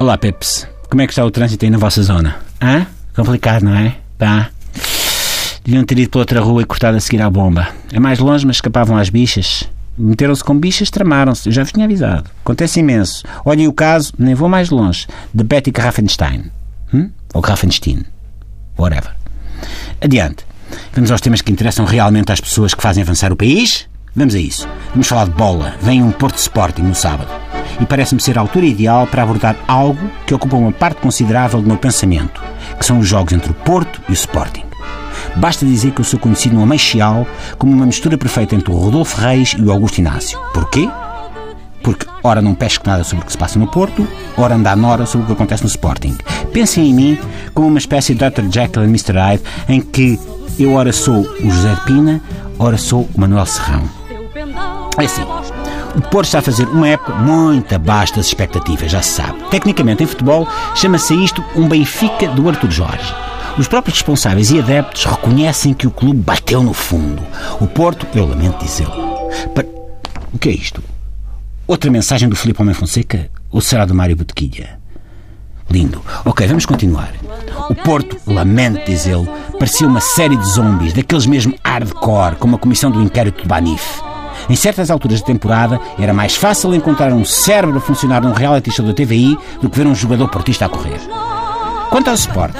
Olá, Peps. Como é que está o trânsito aí na vossa zona? Hã? Complicado, não é? Pá. Deviam ter ido pela outra rua e cortado a seguir à bomba. É mais longe, mas escapavam às bichas. Meteram-se com bichas, tramaram-se. Eu já vos tinha avisado. Acontece imenso. Olhem o caso, nem vou mais longe, de Betty Grafenstein. Hum? Ou Grafenstein. Whatever. Adiante. Vamos aos temas que interessam realmente às pessoas que fazem avançar o país? Vamos a isso. Vamos falar de bola. Vem um Porto Sporting no sábado. E parece-me ser a altura ideal para abordar algo que ocupa uma parte considerável do meu pensamento, que são os jogos entre o Porto e o Sporting. Basta dizer que eu sou conhecido no Ameixial como uma mistura perfeita entre o Rodolfo Reis e o Augusto Inácio. Porquê? Porque ora não pesco nada sobre o que se passa no Porto, ora anda à nora sobre o que acontece no Sporting. Pensem em mim como uma espécie de Dr. Jekyll e Mr. Hyde em que eu ora sou o José de Pina, ora sou o Manuel Serrão. É assim, o Porto está a fazer uma época muito abaixo das expectativas, já se sabe. Tecnicamente, em futebol, chama-se isto um Benfica do Arthur Jorge. Os próprios responsáveis e adeptos reconhecem que o clube bateu no fundo. O Porto, eu lamento dizê-lo. Para... O que é isto? Outra mensagem do Filipe Homem Fonseca? Ou será do Mário Botequilha? Lindo. Ok, vamos continuar. O Porto, lamento dizê-lo, parecia uma série de zombies, daqueles mesmo hardcore, como a comissão do inquérito de Banif. Em certas alturas da temporada, era mais fácil encontrar um cérebro a funcionar num reality show da TVI do que ver um jogador portista a correr. Quanto ao Sport,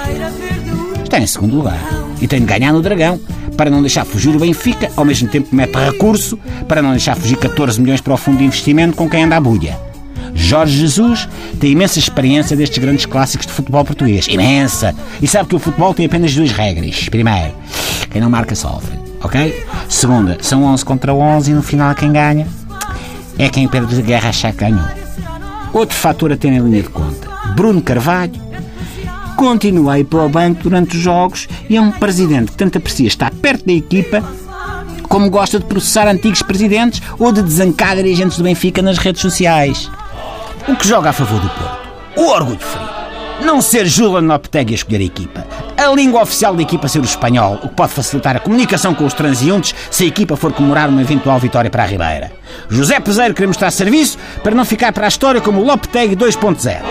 está em segundo lugar e tem de ganhar no Dragão para não deixar fugir o Benfica, ao mesmo tempo que mete recurso para não deixar fugir 14 milhões para o fundo de investimento com quem anda à bulha. Jorge Jesus tem imensa experiência destes grandes clássicos de futebol português. Imensa! E sabe que o futebol tem apenas duas regras. Primeiro, quem não marca sofre. Ok? Segunda, são 11 contra 11 e no final quem ganha é quem Pedro de Guerra achar que ganhou. Outro fator a ter em linha de conta. Bruno Carvalho continua a ir para o banco durante os jogos e é um presidente que tanto aprecia estar perto da equipa como gosta de processar antigos presidentes ou de desancar dirigentes do Benfica nas redes sociais. O que joga a favor do Porto? O orgulho frio. Não ser Julian Lopetegui a escolher a equipa. A língua oficial da equipa ser o espanhol, o que pode facilitar a comunicação com os transeuntes se a equipa for comemorar uma eventual vitória para a Ribeira. José Peseiro quer mostrar serviço para não ficar para a história como o Lopetegui 2.0.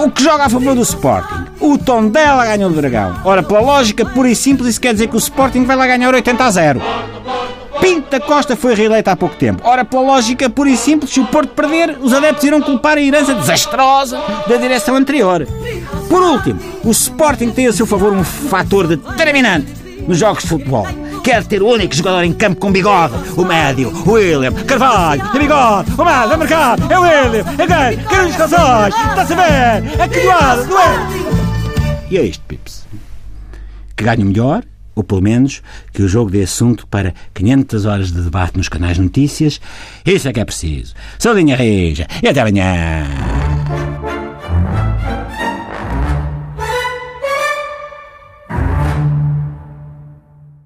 O que joga a favor do Sporting? O Tondela ganhou o Dragão. Ora, pela lógica pura e simples, isso quer dizer que o Sporting vai lá ganhar 80 a 0. Pinto da Costa foi reeleito há pouco tempo. Ora, pela lógica pura e simples, se o Porto perder, os adeptos irão culpar a herança desastrosa da direção anterior. Por último, o Sporting tem a seu favor um fator determinante nos jogos de futebol. Quer ter o único jogador em campo com bigode, o médio, o William, Carvalho, tem bigode, o médio, é marcado, é o William, é quem? Quer os calções, está-se a ver, é que doado, não é? E é isto, Pips. Que ganhe o melhor, ou pelo menos que o jogo dê assunto para 500 horas de debate nos canais notícias. Isso é que é preciso. Saudinha Rija e até amanhã.